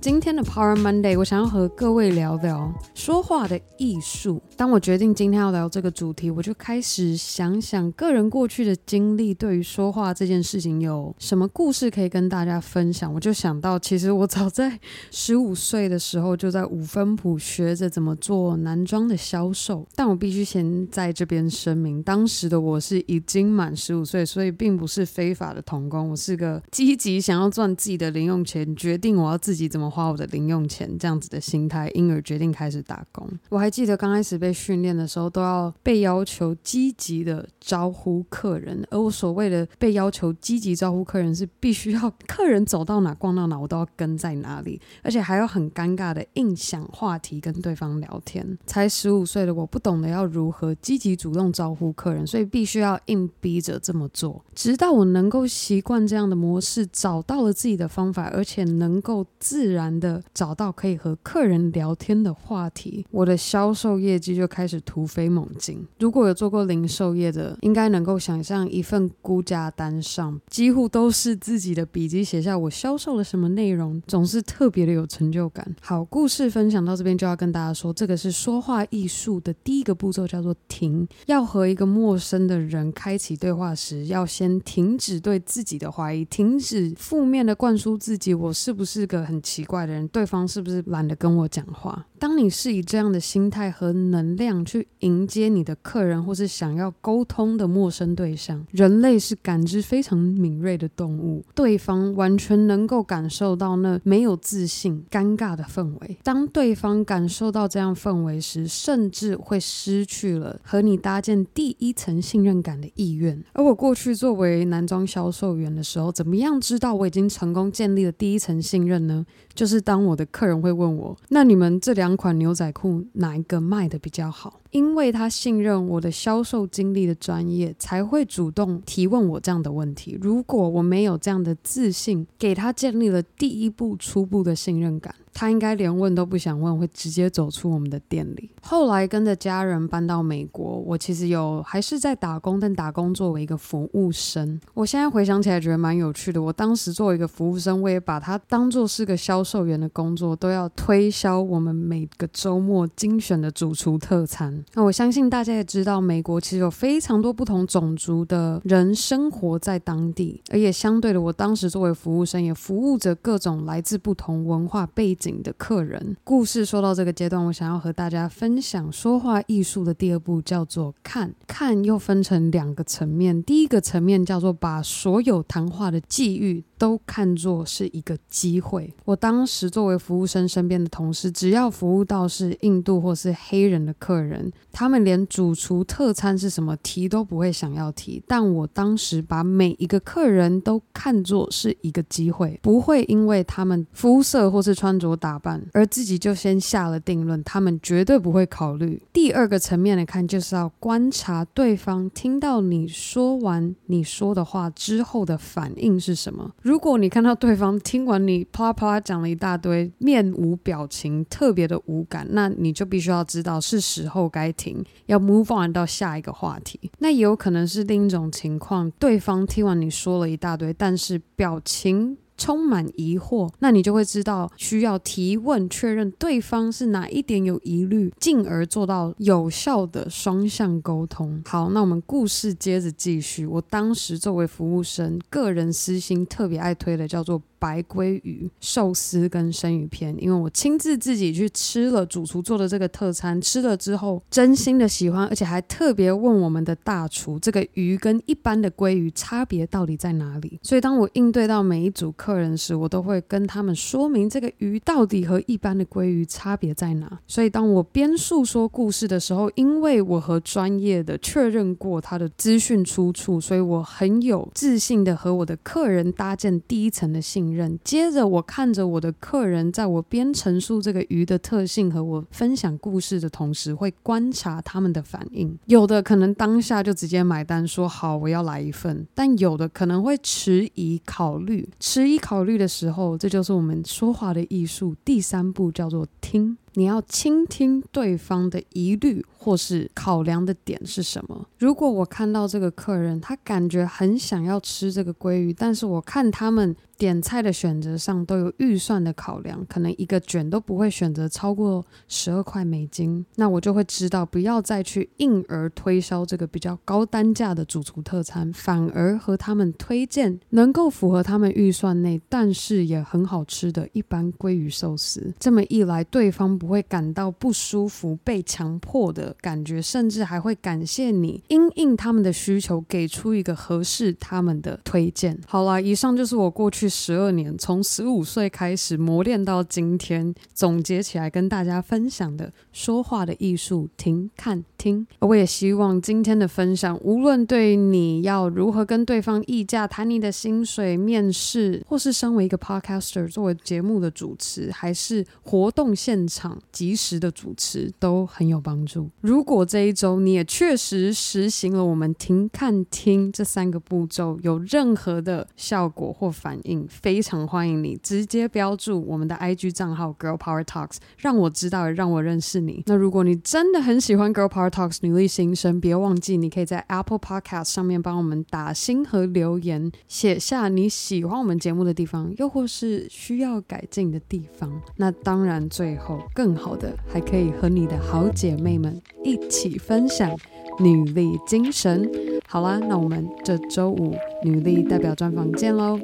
今天的 Power Monday，我想要和各位聊聊说话的艺术。当我决定今天要聊这个主题，我就开始想想个人过去的经历，对于说话这件事情有什么故事可以跟大家分享。我就想到，其实我早在 十五岁的时候就在五分埔学着怎么做男装的销售。但我必须先在这边声明，当时的我是已经满十五岁，所以并不是非法的童工。我是个积极想要赚自己的零用钱，决定我要自己怎么花我的零用钱这样子的心态，因而决定开始打工。我还记得刚开始被训练的时候，都要被要求积极的招呼客人，而我所谓的被要求积极招呼客人，是必须要客人走到哪逛到哪，我都要跟在哪里，而且还要很尴尬的硬想话题跟对方聊天。才十五岁的我，不懂得要如何积极主动招呼客人，所以必须要硬逼着这么做。直到我能够习惯这样的模式，找到了自己的方法，而且能够自然。然的找到可以和客人聊天的话题，我的销售业绩就开始突飞猛进。如果有做过零售业的，应该能够想象一份估价单上几乎都是自己的笔记写下我销售了什么内容，总是特别的有成就感。好，故事分享到这边就要跟大家说，这个是说话艺术的第一个步骤，叫做停。要和一个陌生的人开启对话时，要先停止对自己的怀疑，停止负面的灌输自己，我是不是个很奇怪的人，对方是不是懒得跟我讲话？当你是以这样的心态和能量去迎接你的客人，或是想要沟通的陌生对象，人类是感知非常敏锐的动物，对方完全能够感受到那没有自信、尴尬的氛围。当对方感受到这样氛围时，甚至会失去了和你搭建第一层信任感的意愿。而我过去作为男装销售员的时候，怎么样知道我已经成功建立了第一层信任呢？就是当我的客人会问我，那你们这两款牛仔裤哪一个卖的比较好？因为他信任我的销售经历的专业，才会主动提问我这样的问题。如果我没有这样的自信，给他建立了第一步初步的信任感。他应该连问都不想问，会直接走出我们的店里。后来跟着家人搬到美国，我其实有还是在打工，但打工作为一个服务生。我现在回想起来觉得蛮有趣的。我当时作为一个服务生，我也把它当做是个销售员的工作，都要推销我们每个周末精选的主厨特餐。那我相信大家也知道，美国其实有非常多不同种族的人生活在当地，而也相对的，我当时作为服务生，也服务着各种来自不同文化背景的客人。故事说到这个阶段，我想要和大家分享说话艺术的第二步，叫做看。看又分成两个层面，第一个层面叫做把所有谈话的际遇都看作是一个机会。我当时作为服务生身边的同事，只要服务到是印度或是黑人的客人，他们连主厨特餐是什么提都不会想要提。但我当时把每一个客人都看作是一个机会，不会因为他们肤色或是穿着打扮而自己就先下了定论，他们绝对不会考虑。第二个层面来看，就是要观察对方听到你说完你说的话之后的反应是什么。如果你看到对方听完你啪啦啪讲了一大堆，面无表情，特别的无感，那你就必须要知道是时候该停，要 move on 到下一个话题。那也有可能是另一种情况，对方听完你说了一大堆，但是表情。充满疑惑，那你就会知道需要提问确认对方是哪一点有疑虑，进而做到有效的双向沟通。好，那我们故事接着继续。我当时作为服务生，个人私心特别爱推的叫做。白鲑鱼寿司跟生鱼片，因为我亲自自己去吃了主厨做的这个特餐，吃了之后真心的喜欢，而且还特别问我们的大厨，这个鱼跟一般的鲑鱼差别到底在哪里？所以当我应对到每一组客客人时，我都会跟他们说明这个鱼到底和一般的鲑鱼差别在哪。所以当我边诉说故事的时候，因为我和专业的确认过他的资讯出处，所以我很有自信的和我的客人搭建第一层的信任。接着，我看着我的客人，在我边陈述这个鱼的特性和我分享故事的同时，会观察他们的反应。有的可能当下就直接买单，说好我要来一份；但有的可能会迟疑考虑。迟疑考虑的时候，这就是我们说话的艺术。第三步叫做听。你要倾听对方的疑虑或是考量的点是什么。如果我看到这个客人，他感觉很想要吃这个鲑鱼，但是我看他们点菜的选择上都有预算的考量，可能一个卷都不会选择超过十二块美金，那我就会知道不要再去硬而推销这个比较高单价的主厨特餐，反而和他们推荐能够符合他们预算内，但是也很好吃的一般鲑鱼寿司。这么一来，对方不会感到不舒服、被强迫的感觉，甚至还会感谢你因应他们的需求，给出一个合适他们的推荐。好啦，以上就是我过去。十二年，从十五岁开始磨练到今天，总结起来跟大家分享的说话的艺术，听、看、听。我也希望今天的分享，无论对你要如何跟对方议价、谈你的薪水、面试，或是身为一个 podcaster 作为节目的主持，还是活动现场即时的主持，都很有帮助。如果这一周你也确实实行了我们听、看、听这三个步骤，有任何的效果或反应，非常欢迎你直接标注我们的 IG 账号 Girl Power Talks，让我知道，让我认识你。那如果你真的很喜欢 Girl Power Talks 女力新生，别忘记你可以在 Apple Podcast 上面帮我们打星和留言，写下你喜欢我们节目的地方，又或是需要改进的地方。那当然，最后更好的还可以和你的好姐妹们一起分享女力精神。好啦，那我们这周五女力代表专访见喽。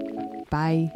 拜。